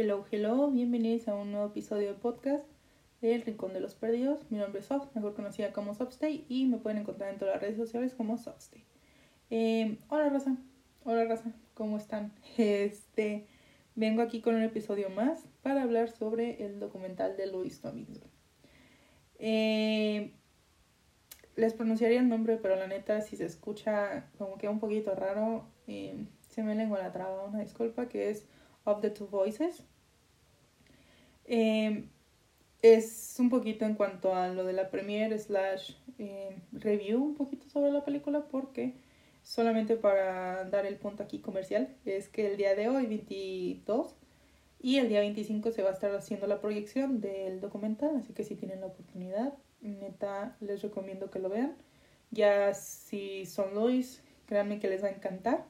Hello, hello, bienvenidos a un nuevo episodio de podcast del Rincón de los Perdidos. Mi nombre es Soft, mejor conocida como Softstay, y me pueden encontrar en todas las redes sociales como Softstay. Eh, hola, Rosa. Hola, Rosa. ¿Cómo están? Este, vengo aquí con un episodio más para hablar sobre el documental de Louis Tomlinson. Eh, les pronunciaría el nombre, pero la neta, si se escucha como que un poquito raro, eh, se me lengua la traba, una disculpa, que es Of the Two Voices. Eh, es un poquito en cuanto a lo de la premiere slash eh, review un poquito sobre la película porque solamente para dar el punto aquí comercial es que el día de hoy 22 y el día 25 se va a estar haciendo la proyección del documental así que si tienen la oportunidad neta les recomiendo que lo vean ya si son Lois créanme que les va a encantar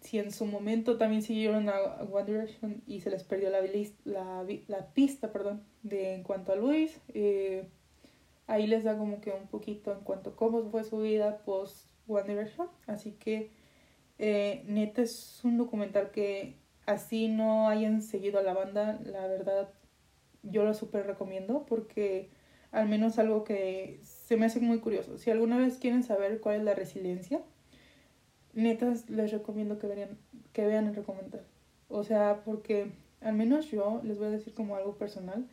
si en su momento también siguieron a, One Direction y se les perdió la pista perdón, de en cuanto a Luis, eh, ahí les da como que un poquito en cuanto a cómo fue su vida post One Direction. Así que eh, neta es un documental que así no hayan seguido a la banda, la verdad yo lo súper recomiendo porque al menos algo que se me hace muy curioso. Si alguna vez quieren saber cuál es la resiliencia, netas les recomiendo que, vean, que vean el documental. O sea, porque al menos yo les voy a decir como algo personal.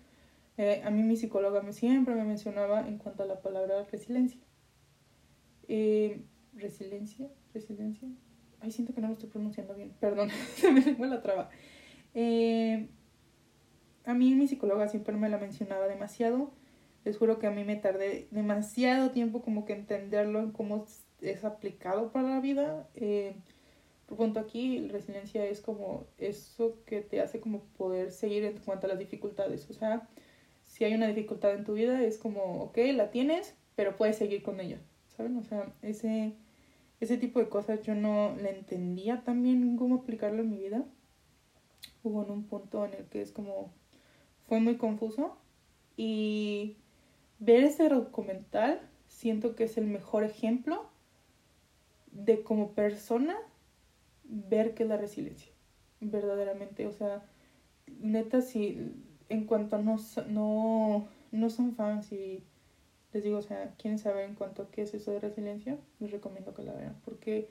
Eh, a mí mi psicóloga me, siempre me mencionaba en cuanto a la palabra resiliencia. Eh, resiliencia, resiliencia. Ay, siento que no lo estoy pronunciando bien. Perdón, se me fue la traba. Eh, a mí mi psicóloga siempre me la mencionaba demasiado. Les juro que a mí me tardé demasiado tiempo como que entenderlo en cómo es aplicado para la vida. Eh, por punto aquí, resiliencia es como eso que te hace como poder seguir en cuanto a las dificultades. O sea, si hay una dificultad en tu vida, es como, ok, la tienes, pero puedes seguir con ella. ¿Saben? O sea, ese, ese tipo de cosas yo no le entendía también cómo aplicarlo en mi vida. Hubo en un punto en el que es como, fue muy confuso. Y ver ese documental siento que es el mejor ejemplo de como persona ver qué es la resiliencia, verdaderamente. O sea, neta, si en cuanto no, no, no son fans y les digo, o sea, quieren saber en cuanto a qué es eso de resiliencia, les recomiendo que la vean, porque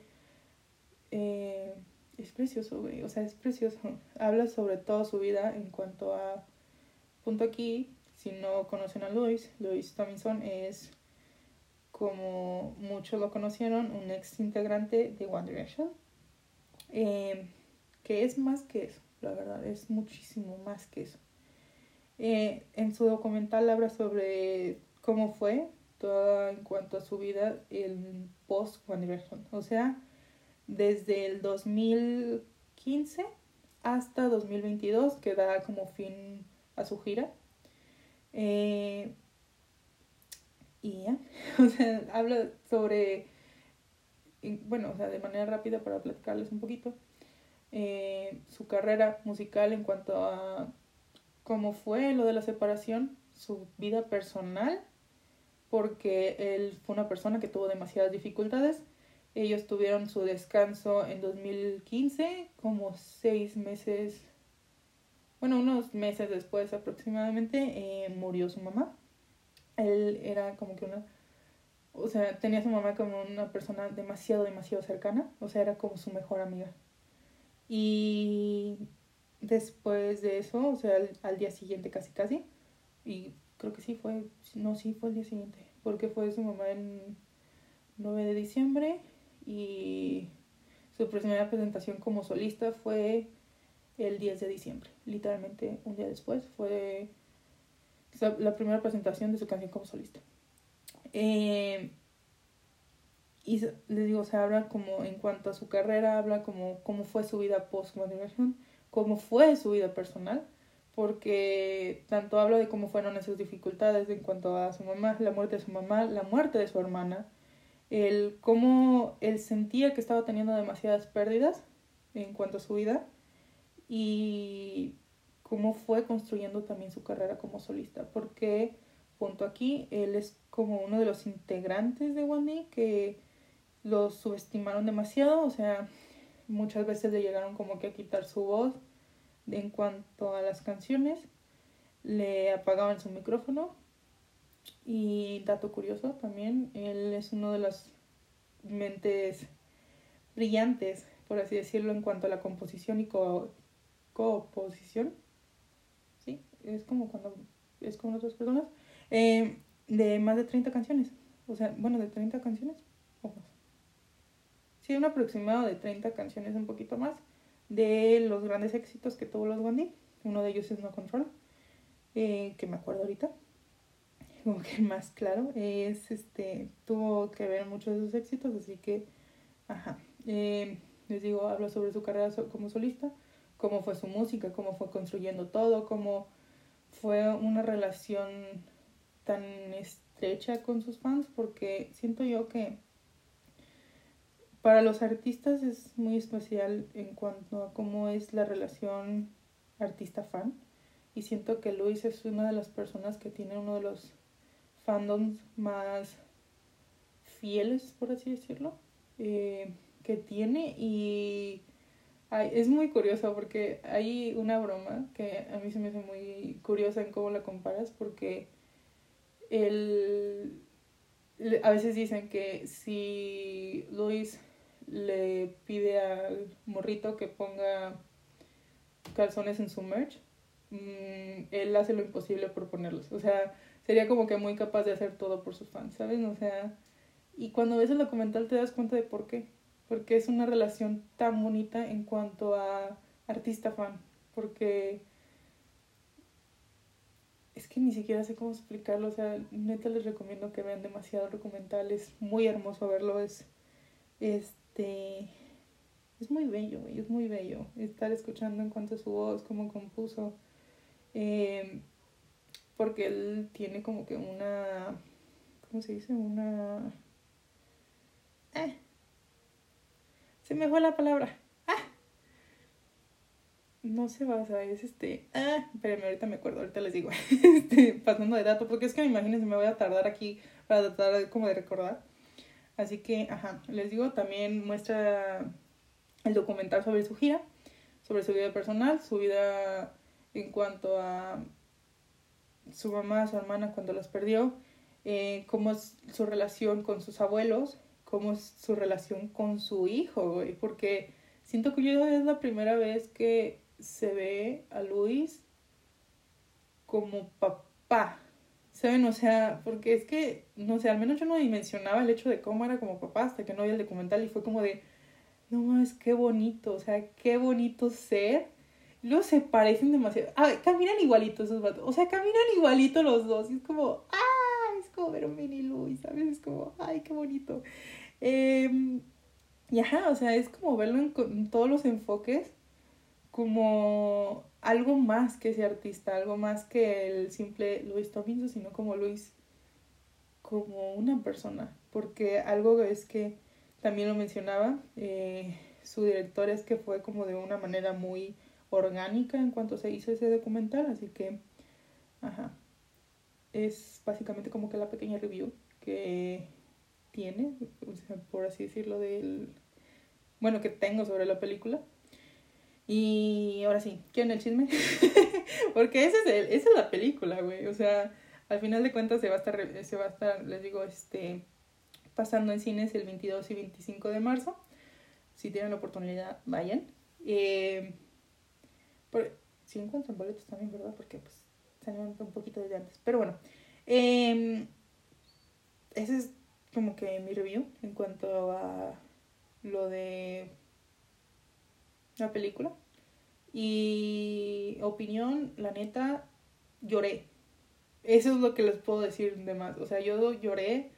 eh, es precioso, güey, o sea, es precioso. Habla sobre toda su vida en cuanto a, punto aquí, si no conocen a Luis, Luis Tomlinson es como muchos lo conocieron, un ex integrante de One Direction, eh, que es más que eso, la verdad, es muchísimo más que eso. Eh, en su documental habla sobre cómo fue toda en cuanto a su vida el post One Direction, o sea, desde el 2015 hasta 2022 que da como fin a su gira. Eh, y ya, o sea, habla sobre, bueno, o sea, de manera rápida para platicarles un poquito, eh, su carrera musical en cuanto a cómo fue lo de la separación, su vida personal, porque él fue una persona que tuvo demasiadas dificultades. Ellos tuvieron su descanso en 2015, como seis meses, bueno, unos meses después aproximadamente, eh, murió su mamá él era como que una, o sea, tenía a su mamá como una persona demasiado, demasiado cercana, o sea, era como su mejor amiga. Y después de eso, o sea, al, día siguiente casi casi, y creo que sí fue, no, sí fue el día siguiente, porque fue su mamá en 9 de diciembre y su primera presentación como solista fue el 10 de diciembre, literalmente un día después, fue la primera presentación de su canción como solista. Eh, y les digo, se habla como en cuanto a su carrera, habla como cómo fue su vida post Generation, cómo fue su vida personal, porque tanto habla de cómo fueron esas dificultades en cuanto a su mamá, la muerte de su mamá, la muerte de su hermana, el cómo él sentía que estaba teniendo demasiadas pérdidas en cuanto a su vida y cómo fue construyendo también su carrera como solista, porque punto aquí, él es como uno de los integrantes de One que lo subestimaron demasiado, o sea, muchas veces le llegaron como que a quitar su voz En cuanto a las canciones, le apagaban su micrófono. Y dato curioso también, él es uno de las mentes brillantes, por así decirlo, en cuanto a la composición y co composición. Es como cuando es con otras personas. Eh, de más de 30 canciones. O sea, bueno, de 30 canciones o más. Sí, un aproximado de 30 canciones, un poquito más, de los grandes éxitos que tuvo los Wandy. Uno de ellos es No Control, eh, que me acuerdo ahorita. Como que más claro, es este, tuvo que ver muchos de sus éxitos, así que, ajá. Eh, les digo, habla sobre su carrera como solista, cómo fue su música, cómo fue construyendo todo, cómo fue una relación tan estrecha con sus fans, porque siento yo que para los artistas es muy especial en cuanto a cómo es la relación artista-fan. Y siento que Luis es una de las personas que tiene uno de los fandoms más fieles, por así decirlo, eh, que tiene. Y es muy curioso porque hay una broma que a mí se me hace muy curiosa en cómo la comparas, porque él, a veces dicen que si Luis le pide al morrito que ponga calzones en su merch, mm, él hace lo imposible por ponerlos. O sea, sería como que muy capaz de hacer todo por sus fans, ¿sabes? O sea, y cuando ves el documental te das cuenta de por qué. Porque es una relación tan bonita en cuanto a artista-fan. Porque es que ni siquiera sé cómo explicarlo. O sea, neta les recomiendo que vean demasiado documental. Es muy hermoso verlo. Es, es este es muy bello, es muy bello estar escuchando en cuanto a su voz, cómo compuso, em, porque él tiene como que una, ¿cómo se dice? Una... Eh, se me fue la palabra. Ah, no se basa, es este... Ah, espérenme, ahorita me acuerdo, ahorita les digo. este, pasando de dato, porque es que imagínense, me voy a tardar aquí para tratar como de recordar. Así que, ajá, les digo, también muestra el documental sobre su gira, sobre su vida personal, su vida en cuanto a su mamá, su hermana cuando las perdió, eh, cómo es su relación con sus abuelos, cómo es su relación con su hijo, güey, porque siento que yo es la primera vez que se ve a Luis como papá, ¿Saben? O sea, porque es que, no sé, al menos yo no dimensionaba el hecho de cómo era como papá hasta que no vi el documental y fue como de, no mames, qué bonito, o sea, qué bonito ser. Luego se parecen demasiado. Ah, caminan igualitos esos vatos. O sea, caminan igualitos los dos. Y es como, como mini Luis, ¿sabes? Es como, ay, qué bonito. Eh, y ajá, o sea, es como verlo en todos los enfoques como algo más que ese artista, algo más que el simple Luis Tomlinson, sino como Luis, como una persona. Porque algo es que también lo mencionaba, eh, su director es que fue como de una manera muy orgánica en cuanto se hizo ese documental, así que, ajá, es básicamente como que la pequeña review que tiene, por así decirlo, del, bueno, que tengo sobre la película. Y ahora sí, ¿quieren el chisme? Porque ese es el, esa es la película, güey. O sea, al final de cuentas se va a estar, se va a estar, les digo, este, pasando en cines el 22 y 25 de marzo. Si tienen la oportunidad, vayan. Eh, encuentran boletos también, ¿verdad? Porque pues salieron un poquito desde antes. Pero bueno, eh, ese es como que mi review en cuanto a lo de la película. Y opinión, la neta, lloré. Eso es lo que les puedo decir de más. O sea, yo lloré.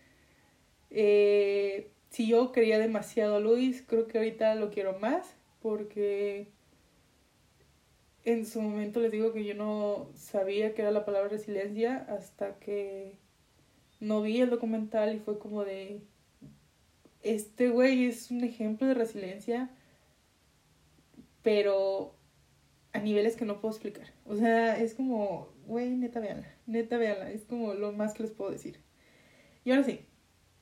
Eh, si yo quería demasiado a Luis, creo que ahorita lo quiero más. Porque en su momento les digo que yo no sabía que era la palabra resiliencia hasta que no vi el documental y fue como de, este güey es un ejemplo de resiliencia pero a niveles que no puedo explicar. O sea, es como, güey, neta véanla, neta véanla, es como lo más que les puedo decir. Y ahora sí,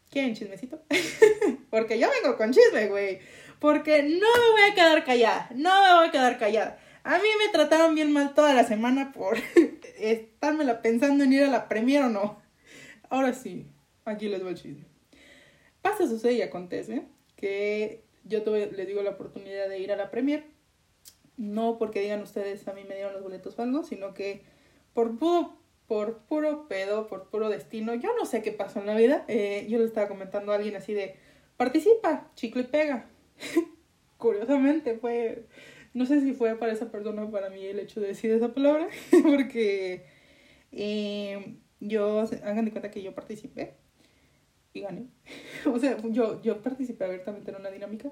¿quieren chismecito? Porque yo vengo con chisme, güey. Porque no me voy a quedar callada, no me voy a quedar callada. A mí me trataron bien mal toda la semana por estármela pensando en ir a la premier o no. Ahora sí, aquí les voy el chisme. Pasa, sucede y acontece que yo tuve, les digo, la oportunidad de ir a la premier. No porque digan ustedes a mí me dieron los boletos o sino que por puro, por puro pedo, por puro destino, yo no sé qué pasó en la vida. Eh, yo le estaba comentando a alguien así de, participa, chicle y pega. Curiosamente fue, no sé si fue para esa persona o para mí el hecho de decir esa palabra, porque eh, yo, hagan de cuenta que yo participé y gané. o sea, yo, yo participé abiertamente en una dinámica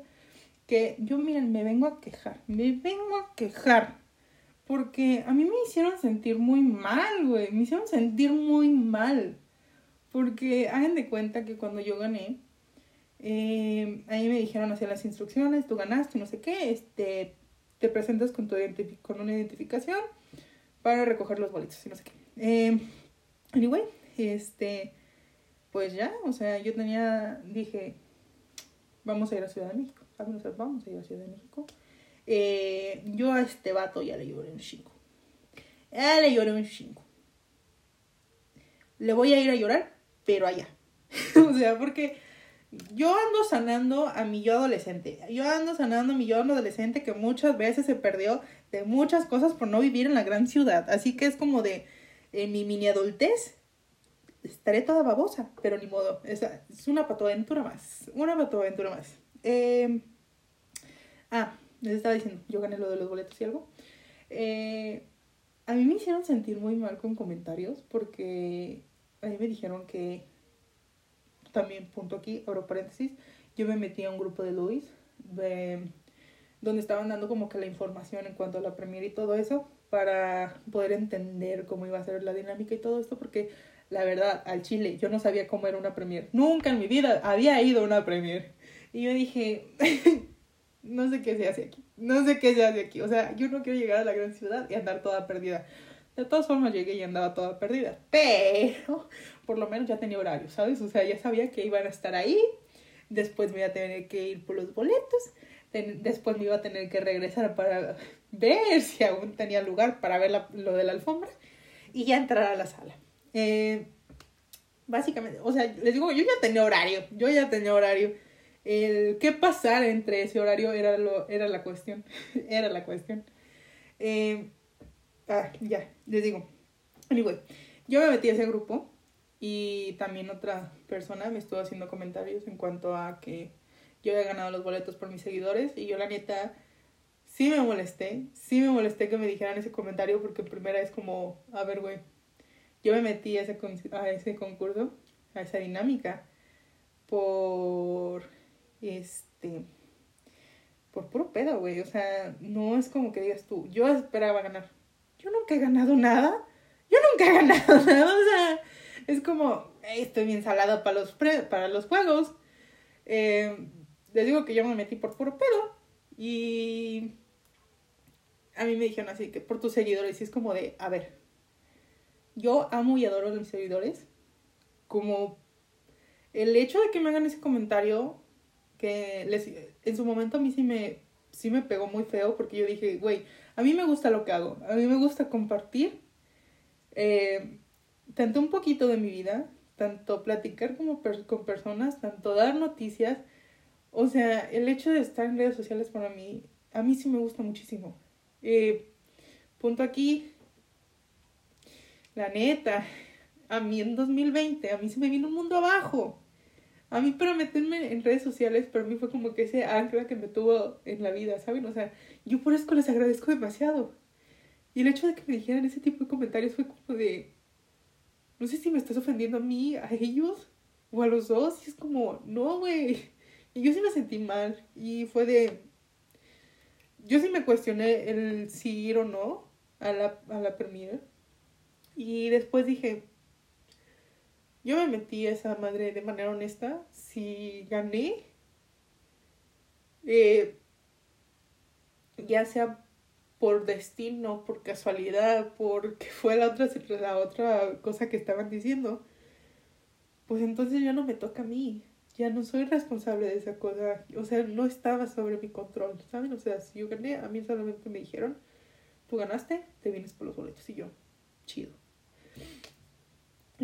que yo, miren, me vengo a quejar, me vengo a quejar. Porque a mí me hicieron sentir muy mal, güey. Me hicieron sentir muy mal. Porque hagan de cuenta que cuando yo gané, eh, ahí me dijeron hacia las instrucciones, tú ganaste, no sé qué, este, te presentas con, tu con una identificación para recoger los boletos y no sé qué. Eh, anyway, este, pues ya, o sea, yo tenía, dije, vamos a ir a Ciudad de México, vamos a ir a Ciudad de México. Eh, yo a este vato ya le lloré un chingo. Ya le lloré un chingo. Le voy a ir a llorar, pero allá. o sea, porque yo ando sanando a mi yo adolescente. Yo ando sanando a mi yo adolescente que muchas veces se perdió de muchas cosas por no vivir en la gran ciudad. Así que es como de mi mini adultez estaré toda babosa, pero ni modo. Es, es una patoaventura más. Una patoaventura más. Eh, ah, les estaba diciendo, yo gané lo de los boletos y algo. Eh, a mí me hicieron sentir muy mal con comentarios porque a mí me dijeron que también, punto aquí, abro paréntesis, yo me metí a un grupo de Luis donde estaban dando como que la información en cuanto a la premier y todo eso para poder entender cómo iba a ser la dinámica y todo esto porque la verdad, al Chile, yo no sabía cómo era una premier. Nunca en mi vida había ido a una premier. Y yo dije, no sé qué se hace aquí. No sé qué se hace aquí. O sea, yo no quiero llegar a la gran ciudad y andar toda perdida. De todas formas llegué y andaba toda perdida. Pero por lo menos ya tenía horario, ¿sabes? O sea, ya sabía que iban a estar ahí. Después me iba a tener que ir por los boletos. Después me iba a tener que regresar para ver si aún tenía lugar para ver lo de la alfombra. Y ya entrar a la sala. Eh, básicamente, o sea, les digo, yo ya tenía horario, yo ya tenía horario. Qué pasar entre ese horario era, lo, era la cuestión, era la cuestión. Eh, ah, ya, les digo. Anyway, yo me metí a ese grupo y también otra persona me estuvo haciendo comentarios en cuanto a que yo había ganado los boletos por mis seguidores y yo la neta sí me molesté, sí me molesté que me dijeran ese comentario porque primera es como, a ver, güey, yo me metí a ese, a ese concurso, a esa dinámica, por este por puro pedo, güey. O sea, no es como que digas tú, yo esperaba ganar. Yo nunca he ganado nada. Yo nunca he ganado nada. O sea, es como, estoy bien salada para los, para los juegos. Eh, les digo que yo me metí por puro pedo. Y a mí me dijeron así, que por tus seguidores. Y es como de, a ver, yo amo y adoro a mis seguidores. Como el hecho de que me hagan ese comentario, que les, en su momento a mí sí me, sí me pegó muy feo porque yo dije, güey, a mí me gusta lo que hago, a mí me gusta compartir eh, tanto un poquito de mi vida, tanto platicar como con personas, tanto dar noticias. O sea, el hecho de estar en redes sociales para mí, a mí sí me gusta muchísimo. Eh, punto aquí, la neta, a mí en 2020, a mí se me vino un mundo abajo. A mí para meterme en redes sociales, para mí fue como que ese ancla que me tuvo en la vida, ¿saben? O sea, yo por eso les agradezco demasiado. Y el hecho de que me dijeran ese tipo de comentarios fue como de, no sé si me estás ofendiendo a mí, a ellos o a los dos. Y es como, no, güey. Y yo sí me sentí mal. Y fue de, yo sí me cuestioné el si ir o no a la, a la premier. Y después dije, yo me metí a esa madre de manera honesta. Si gané, eh, ya sea por destino, por casualidad, porque fue la otra, la otra cosa que estaban diciendo, pues entonces ya no me toca a mí. Ya no soy responsable de esa cosa. O sea, no estaba sobre mi control, ¿saben? O sea, si yo gané, a mí solamente me dijeron, tú ganaste, te vienes por los boletos. Y yo, chido.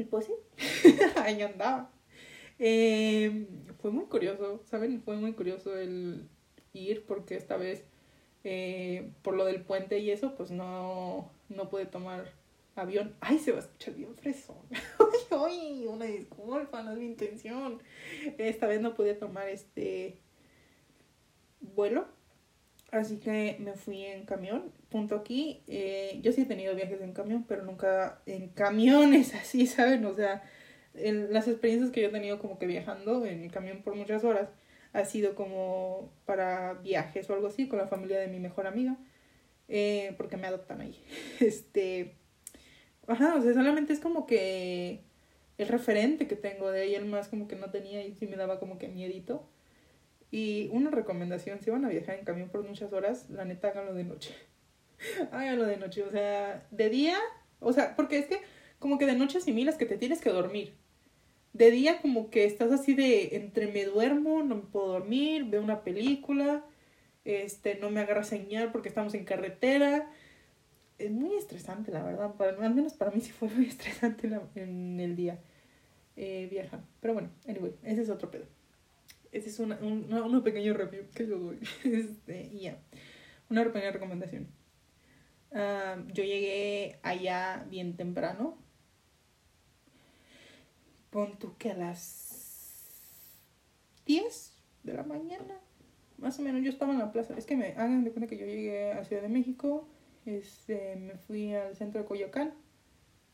Pues sí, ahí andaba. Eh, fue muy curioso, ¿saben? Fue muy curioso el ir porque esta vez, eh, por lo del puente y eso, pues no, no pude tomar avión. Ay, se va a escuchar bien fresón. ay, una disculpa, no es mi intención. Esta vez no pude tomar este vuelo. Así que me fui en camión. Punto aquí. Eh, yo sí he tenido viajes en camión, pero nunca en camiones así, ¿saben? O sea, en las experiencias que yo he tenido como que viajando en el camión por muchas horas ha sido como para viajes o algo así con la familia de mi mejor amiga. Eh, porque me adoptan ahí. Este. Ajá, o sea, solamente es como que el referente que tengo de ella, el más como que no tenía y sí me daba como que miedito. Y una recomendación, si van a viajar en camión por muchas horas, la neta háganlo de noche. háganlo de noche, o sea, de día, o sea, porque es que como que de noche asimilas que te tienes que dormir. De día como que estás así de entre me duermo, no me puedo dormir, veo una película, este, no me agarra señal porque estamos en carretera. Es muy estresante, la verdad. Al menos para mí sí fue muy estresante en el día eh, viajar. Pero bueno, anyway, ese es otro pedo. Ese es una, un, pequeño review que yo doy. Este, ya. Una pequeña recomendación. Ah, yo llegué allá bien temprano. Pon que a las 10 de la mañana. Más o menos yo estaba en la plaza. Es que me hagan de cuenta que yo llegué a Ciudad de México. Este, me fui al centro de Coyoacán.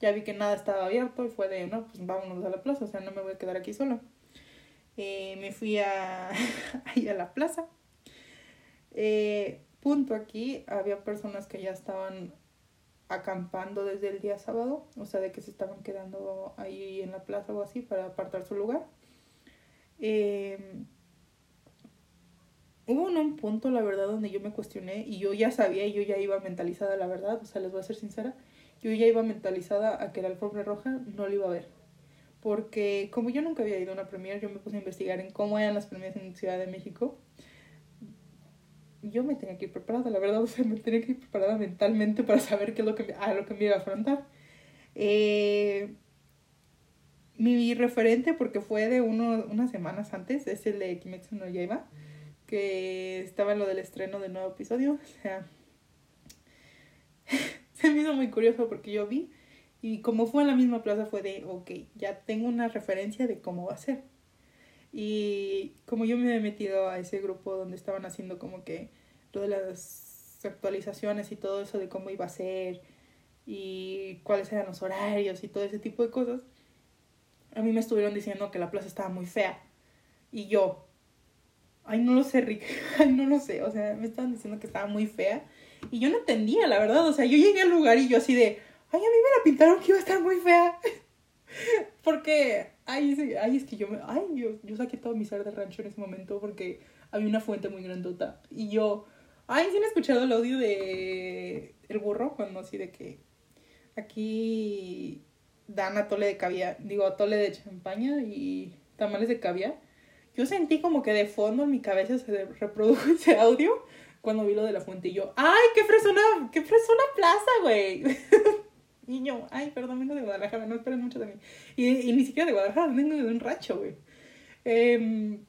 Ya vi que nada estaba abierto y fue de, no, pues vámonos a la plaza. O sea, no me voy a quedar aquí solo. Eh, me fui a, a la plaza. Eh, punto aquí, había personas que ya estaban acampando desde el día sábado, o sea, de que se estaban quedando ahí en la plaza o así para apartar su lugar. Eh, hubo un punto, la verdad, donde yo me cuestioné y yo ya sabía y yo ya iba mentalizada, la verdad, o sea, les voy a ser sincera, yo ya iba mentalizada a que la alfombra roja no lo iba a ver porque como yo nunca había ido a una premier, yo me puse a investigar en cómo eran las premias en Ciudad de México. Yo me tenía que ir preparada, la verdad, o sea, me tenía que ir preparada mentalmente para saber qué es lo que me, a lo que me iba a afrontar. Eh, mi referente, porque fue de uno, unas semanas antes, es el de Kimetsu no Yaiba, que estaba en lo del estreno del nuevo episodio. O sea, se me hizo muy curioso porque yo vi y como fue en la misma plaza fue de, ok, ya tengo una referencia de cómo va a ser. Y como yo me he metido a ese grupo donde estaban haciendo como que lo de las actualizaciones y todo eso de cómo iba a ser y cuáles eran los horarios y todo ese tipo de cosas, a mí me estuvieron diciendo que la plaza estaba muy fea. Y yo, ay, no lo sé, Rick, ay, no lo sé, o sea, me estaban diciendo que estaba muy fea. Y yo no entendía, la verdad, o sea, yo llegué al lugar y yo así de, ay, a mí me la pintaron que iba a estar muy fea. porque, ay, ay, es que yo, me, ay, yo, yo saqué todo mi ser de rancho en ese momento porque había una fuente muy grandota. Y yo, ay, ¿sí han escuchado el audio de El Burro? Cuando así de que aquí dan atole de caviar, digo, atole de champaña y tamales de caviar. Yo sentí como que de fondo en mi cabeza se reprodujo ese audio cuando vi lo de la fuente y yo, ¡ay, qué fresona, qué fresona plaza, güey! Niño, ay, perdón, vengo de Guadalajara, no esperen mucho de mí. Y, y ni siquiera de Guadalajara, vengo de un rancho, güey. Eh,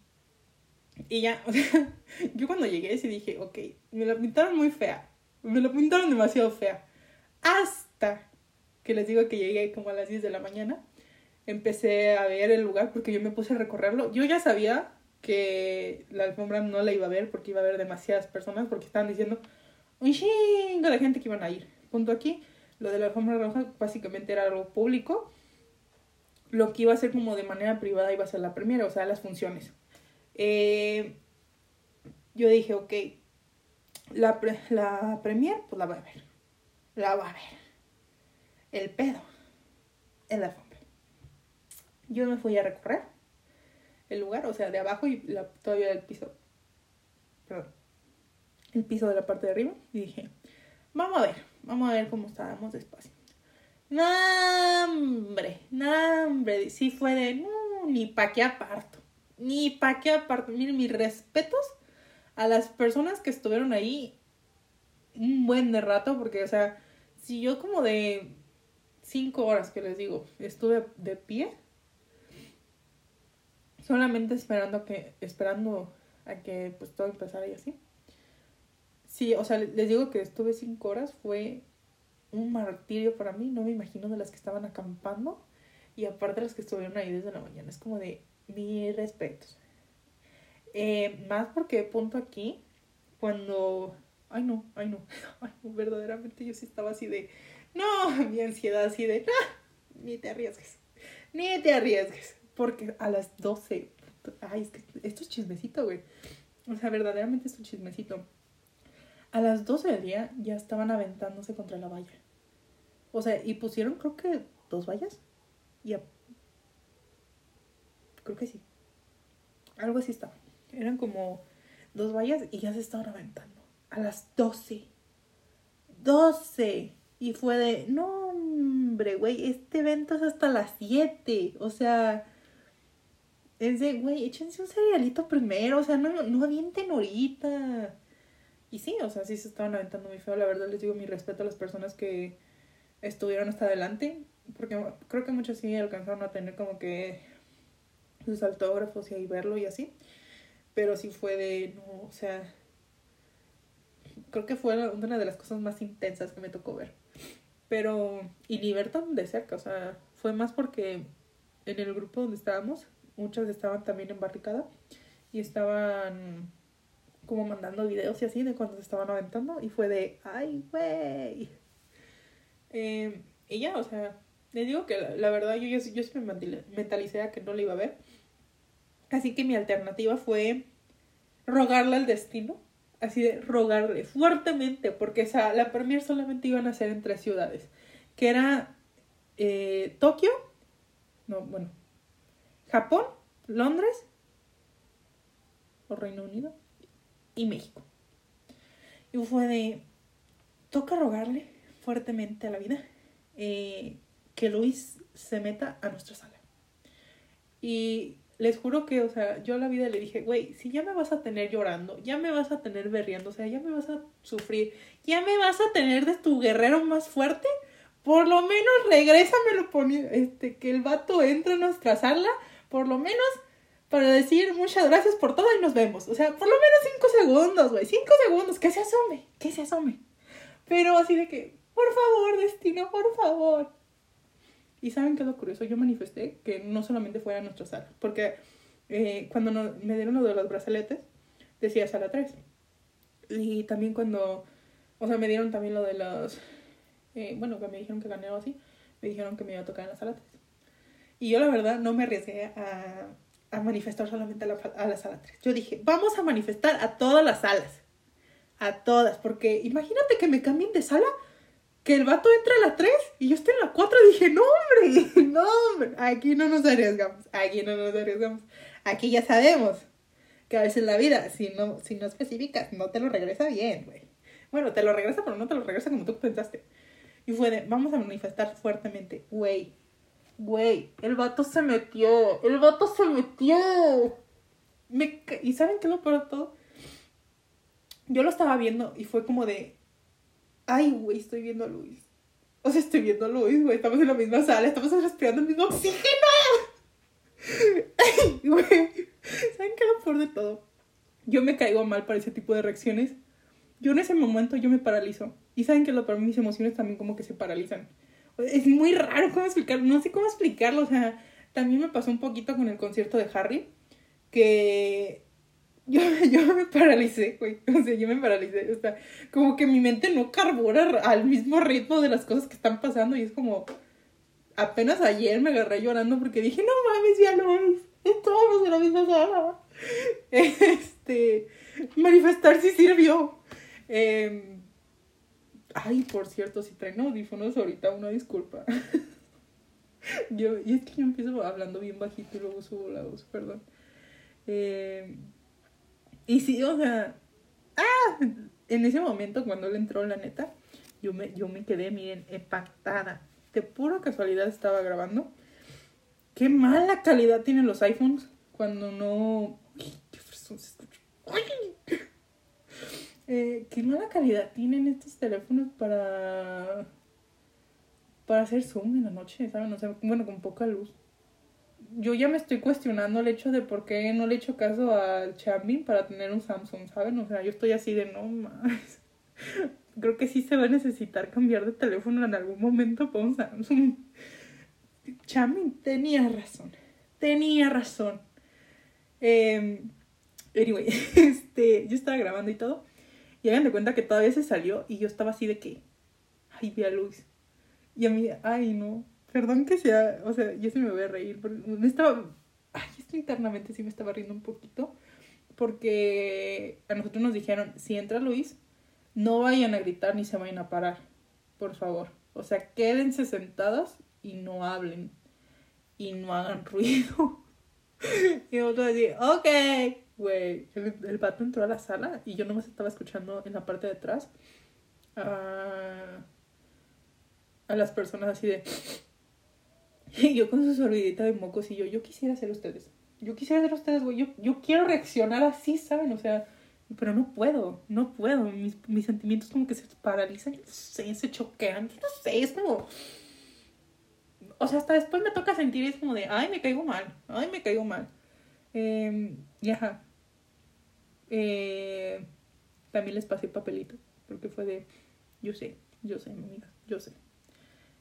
y ya, o sea, yo cuando llegué sí dije, ok, me la pintaron muy fea. Me la pintaron demasiado fea. Hasta que les digo que llegué como a las 10 de la mañana. Empecé a ver el lugar porque yo me puse a recorrerlo. Yo ya sabía que la alfombra no la iba a ver porque iba a haber demasiadas personas porque estaban diciendo un chingo de gente que iban a ir. Punto aquí lo de la alfombra roja básicamente era algo público. Lo que iba a ser como de manera privada iba a ser la primera, o sea, las funciones. Eh, yo dije, ok, la, la premier, pues la va a ver. La va a ver. El pedo en la alfombra. Yo me fui a recorrer el lugar, o sea, de abajo y la, todavía el piso. Perdón. El piso de la parte de arriba. Y dije, vamos a ver Vamos a ver cómo estábamos despacio. No, hombre, no, hombre. Sí fue de, no, ni pa' qué aparto. Ni pa' qué aparto. Miren, mis respetos a las personas que estuvieron ahí un buen de rato, porque, o sea, si yo como de cinco horas que les digo, estuve de pie, solamente esperando que, esperando a que pues todo empezara y así. Sí, o sea, les digo que estuve cinco horas, fue un martirio para mí, no me imagino de las que estaban acampando y aparte las que estuvieron ahí desde la mañana, es como de mis respetos. Eh, más porque punto aquí, cuando, ay no, ay no, verdaderamente yo sí estaba así de, no, mi ansiedad así de, ah, ni te arriesgues, ni te arriesgues, porque a las 12, ay, es que esto es chismecito, güey, o sea, verdaderamente es un chismecito. A las 12 del día ya estaban aventándose contra la valla. O sea, y pusieron creo que dos vallas. Y Creo que sí. Algo así estaba. Eran como dos vallas y ya se estaban aventando. A las 12. 12. Y fue de, no, hombre, güey, este evento es hasta las 7. O sea, es de, güey, échense un cerealito primero. O sea, no, no avienten ahorita. Sí, o sea, sí se estaban aventando muy feo. La verdad les digo mi respeto a las personas que estuvieron hasta adelante. Porque creo que muchos sí alcanzaron a tener como que sus autógrafos y ahí verlo y así. Pero sí fue de, no, o sea, creo que fue una de las cosas más intensas que me tocó ver. Pero, y tan de cerca, o sea, fue más porque en el grupo donde estábamos, muchas estaban también en barricada y estaban como mandando videos y así de cuando se estaban aventando y fue de, ay, güey. Eh, y ya, o sea, les digo que la, verdad yo, yo, yo me mentalicé a que no le iba a ver. Así que mi alternativa fue rogarle al destino. Así de rogarle fuertemente, porque esa, la premier solamente iban a ser en tres ciudades. Que era eh, Tokio, no, bueno, Japón, Londres o Reino Unido y México. Y fue de, toca rogarle fuertemente a la vida eh, que Luis se meta a nuestra sala. Y les juro que, o sea, yo a la vida le dije, güey, si ya me vas a tener llorando, ya me vas a tener berriendo, o sea, ya me vas a sufrir, ya me vas a tener de tu guerrero más fuerte, por lo menos regrésame lo este, que el vato entre a nuestra sala, por lo menos para decir muchas gracias por todo y nos vemos. O sea, por lo menos cinco segundos, güey, cinco segundos, que se asome, que se asome. Pero así de que, por favor, destino, por favor. Y saben qué es lo curioso, yo manifesté que no solamente fuera nuestra sala, porque eh, cuando me dieron lo de los brazaletes, decía sala 3. Y también cuando, o sea, me dieron también lo de los, eh, bueno, que me dijeron que gané o así, me dijeron que me iba a tocar en la sala 3. Y yo la verdad no me arriesgué a, a manifestar solamente a la, a la sala 3. Yo dije, vamos a manifestar a todas las salas. A todas, porque imagínate que me cambien de sala que el vato entra a la 3 y yo estoy en la 4 y dije, no hombre, no hombre, aquí no nos arriesgamos, aquí no nos arriesgamos. Aquí ya sabemos que a veces la vida, si no, si no especificas, no te lo regresa bien, güey. Bueno, te lo regresa, pero no te lo regresa como tú pensaste. Y fue de, vamos a manifestar fuertemente, güey, güey, el vato se metió, el vato se metió. Me, ¿Y saben qué lo peor todo? Yo lo estaba viendo y fue como de, ay, güey, estoy viendo a Luis. O sea, estoy viendo a Luis, güey, estamos en la misma sala, estamos respirando el mismo oxígeno. Ay, güey. ¿Saben qué lo peor de todo? Yo me caigo mal para ese tipo de reacciones. Yo en ese momento yo me paralizo. Y saben que lo peor, mis emociones también como que se paralizan. Es muy raro cómo explicarlo, no sé cómo explicarlo, o sea, también me pasó un poquito con el concierto de Harry, que yo, yo me paralicé, güey. O sea, yo me paralicé. O sea, como que mi mente no carbura al mismo ritmo de las cosas que están pasando. Y es como. Apenas ayer me agarré llorando porque dije, no mames, ya lo Estábamos en la misma sala. Este. Manifestar sí sirvió. Em, ay, por cierto, si traen audífonos ahorita, una disculpa. yo, y es que yo empiezo hablando bien bajito y luego subo la voz, perdón. Eh, y sí, o sea, ¡ah! En ese momento, cuando él entró, la neta, yo me, yo me quedé, miren, impactada. De pura casualidad estaba grabando. Qué mala calidad tienen los iPhones cuando no. ¡Qué se Eh, qué mala calidad tienen estos teléfonos para para hacer zoom en la noche, ¿saben? O sea, bueno, con poca luz. Yo ya me estoy cuestionando el hecho de por qué no le he hecho caso al Chambin para tener un Samsung, ¿saben? O sea, yo estoy así de no más. Creo que sí se va a necesitar cambiar de teléfono en algún momento para un Samsung. Chambin tenía razón. Tenía razón. Eh, anyway, este, yo estaba grabando y todo. Y hagan de cuenta que todavía se salió y yo estaba así de que, ay, vi a Luis. Y a mí, ay, no, perdón que sea, o sea, yo sí me voy a reír, me estaba, ay, esto internamente sí me estaba riendo un poquito, porque a nosotros nos dijeron, si entra Luis, no vayan a gritar ni se vayan a parar, por favor. O sea, quédense sentados y no hablen y no hagan ruido. y nosotros así, ok, güey, el, el pato entró a la sala y yo nomás estaba escuchando en la parte de atrás. Uh, a las personas así de... Y yo con su sorbidita de mocos y yo, yo quisiera ser ustedes. Yo quisiera ser ustedes, güey. Yo, yo quiero reaccionar así, ¿saben? O sea, pero no puedo, no puedo. Mis, mis sentimientos como que se paralizan, no sé, se choquean, no sé, es como... O sea, hasta después me toca sentir es como de, ay, me caigo mal, ay, me caigo mal. Eh, y ajá. Eh, también les pasé papelito, porque fue de, yo sé, yo sé, mi amiga, yo sé.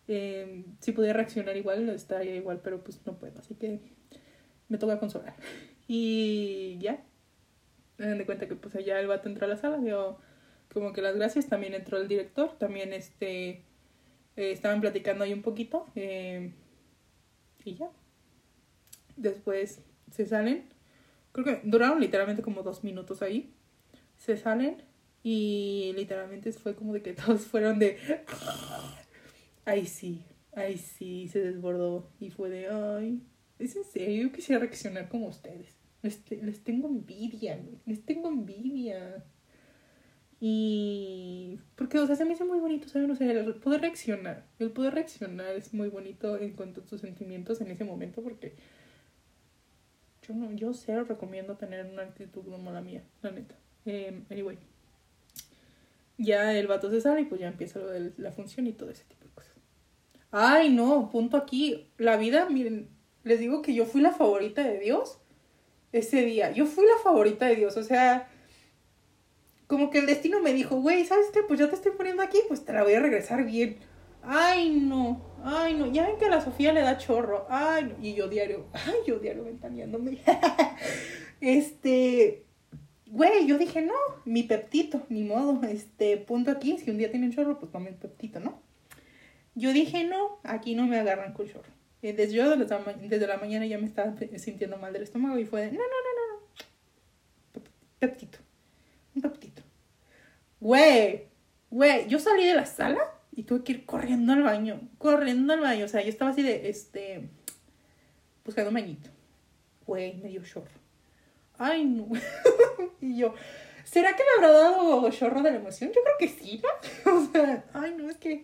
Eh, si pudiera reaccionar igual, estaría igual, pero pues no puedo, así que me toca consolar. Y ya, me dan de cuenta que pues allá el vato entró a la sala, dio como que las gracias, también entró el director, también este, eh, estaban platicando ahí un poquito, eh, y ya. Después se salen, creo que duraron literalmente como dos minutos ahí, se salen y literalmente fue como de que todos fueron de ay sí, ay sí, se desbordó y fue de, ay, es en serio, yo quisiera reaccionar como ustedes. Les, les tengo envidia, les tengo envidia. Y porque, o sea, se me hace muy bonito, ¿saben? O sea, el poder reaccionar, el poder reaccionar es muy bonito en cuanto a tus sentimientos en ese momento porque yo no, yo cero recomiendo tener una actitud como la mía, la neta. Eh, anyway, ya el vato se sale y pues ya empieza lo de la función y todo ese tipo de cosas. Ay, no, punto aquí. La vida, miren, les digo que yo fui la favorita de Dios ese día. Yo fui la favorita de Dios, o sea, como que el destino me dijo, güey, ¿sabes qué? Pues ya te estoy poniendo aquí, pues te la voy a regresar bien. Ay, no, ay, no, ya ven que a la Sofía le da chorro. Ay, no. y yo diario, ay, yo diario ventaneándome. este, güey, yo dije, no, mi peptito, ni modo, este, punto aquí, si un día tienen chorro, pues tome el peptito, ¿no? Yo dije, no, aquí no me agarran con chorro. Desde, yo desde la mañana ya me estaba sintiendo mal del estómago y fue de, no, no, no, no. Peptito. Un peptito. Güey, güey, yo salí de la sala y tuve que ir corriendo al baño, corriendo al baño. O sea, yo estaba así de, este, buscando un bañito. Güey, me dio. Ay, no. y yo, ¿será que me habrá dado chorro de la emoción? Yo creo que sí, ¿no? o sea, ay, no, es que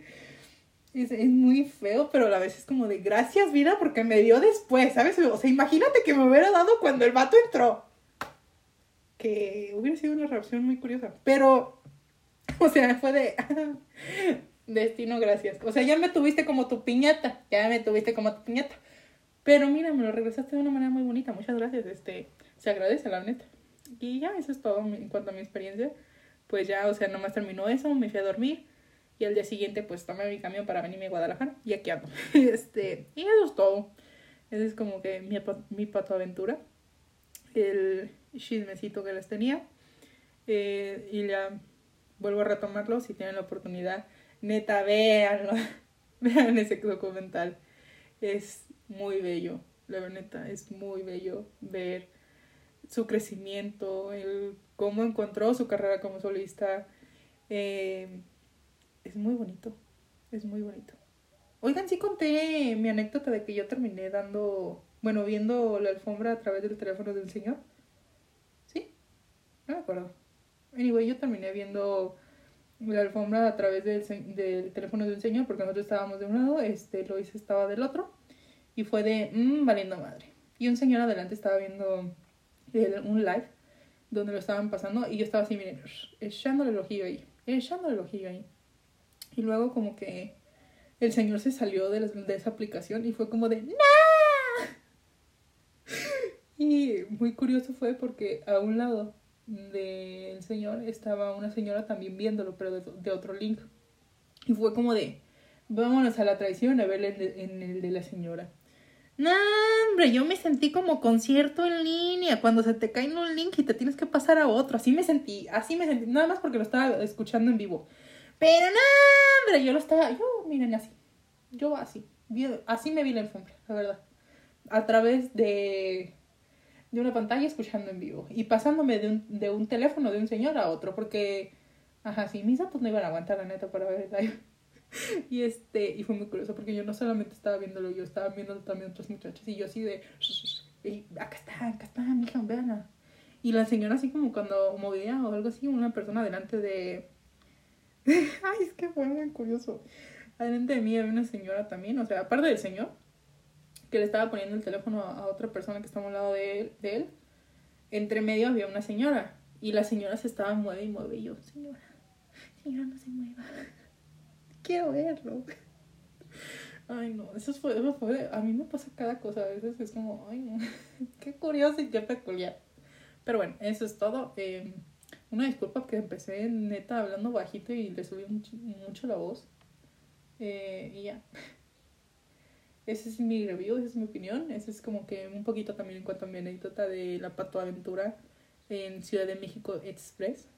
es, es, muy feo, pero a la vez es como de gracias, vida, porque me dio después, ¿sabes? O sea, imagínate que me hubiera dado cuando el vato entró. Que hubiera sido una reacción muy curiosa. Pero, o sea, fue de destino, gracias. O sea, ya me tuviste como tu piñata, ya me tuviste como tu piñata. Pero mira, me lo regresaste de una manera muy bonita. Muchas gracias. Este, se agradece, la neta. Y ya, eso es todo en cuanto a mi experiencia. Pues ya, o sea, nomás terminó eso, me fui a dormir y al día siguiente, pues tomé mi camión para venirme a Guadalajara. Y aquí ando. Este, y eso es todo. Ese es como que mi, mi pato aventura. El chismecito que les tenía. Eh, y ya vuelvo a retomarlo. Si tienen la oportunidad, neta, véanlo. Vean ese documental. Es muy bello. La neta, es muy bello ver su crecimiento, el cómo encontró su carrera como solista. Eh, es muy bonito, es muy bonito. Oigan, sí conté mi anécdota de que yo terminé dando, bueno, viendo la alfombra a través del teléfono del señor. ¿Sí? No me acuerdo. Anyway, yo terminé viendo la alfombra a través del, del teléfono de un señor porque nosotros estábamos de un lado, este Lois estaba del otro y fue de, mmm, valiendo madre. Y un señor adelante estaba viendo un live donde lo estaban pasando y yo estaba así, miren, echándole el ojillo ahí, echándole el ojillo ahí. Y luego como que el señor se salió de, de esa aplicación y fue como de ¡No! Y muy curioso fue porque a un lado del señor estaba una señora también viéndolo, pero de, otro link. Y fue como de, vámonos a la traición a ver en el de la señora. No, hombre, yo me sentí como concierto en línea, cuando se te cae un link y te tienes que pasar a otro. Así me sentí, así me sentí, nada más porque lo estaba escuchando en vivo. Pero no, hombre, yo lo estaba, yo, miren, así, yo así, así me vi la alfombra, la verdad. A través de, de una pantalla escuchando en vivo y pasándome de un, de un teléfono de un señor a otro, porque, ajá, sí, mis datos no iban a aguantar la neta para ver el live. y este, y fue muy curioso porque yo no solamente estaba viéndolo, yo estaba viendo también otros muchachos y yo así de, acá está, acá está, mija, veanla. Y la señora así como cuando movía o algo así, una persona delante de... Ay, es que fue muy curioso. Adelante de mí había una señora también, o sea, aparte del señor, que le estaba poniendo el teléfono a, otra persona que estaba al lado de él, de él, entre medio había una señora. Y la señora se estaba mueve y mueve y yo, señora, señora, no se mueva quiero verlo. Ay, no, eso fue, eso a mí me pasa cada cosa, a veces es como, ay, qué curioso y qué peculiar. Pero bueno, eso es todo. Eh, una disculpa que empecé neta hablando bajito y le subí mucho, la voz. Eh, y ya. Ese es mi review, esa es mi opinión. Ese es como que un poquito también en cuanto a mi anécdota de la Pato Aventura en Ciudad de México Express.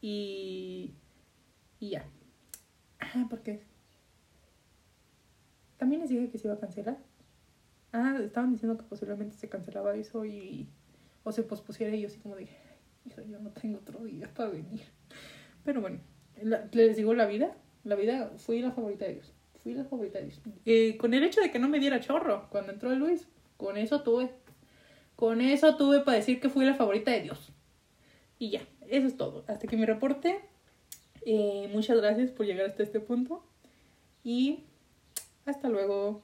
Y, y ya. Ah, ¿por qué? También les dije que se iba a cancelar. Ah, estaban diciendo que posiblemente se cancelaba eso y. o se pospusiera y yo así como dije, hijo, yo no tengo otro día para venir. Pero bueno, les digo la vida. La vida fui la favorita de Dios. Fui la favorita de Dios. Eh, con el hecho de que no me diera chorro cuando entró Luis, con eso tuve. Con eso tuve para decir que fui la favorita de Dios. Y ya, eso es todo. Hasta que mi reporte eh, muchas gracias por llegar hasta este punto y hasta luego.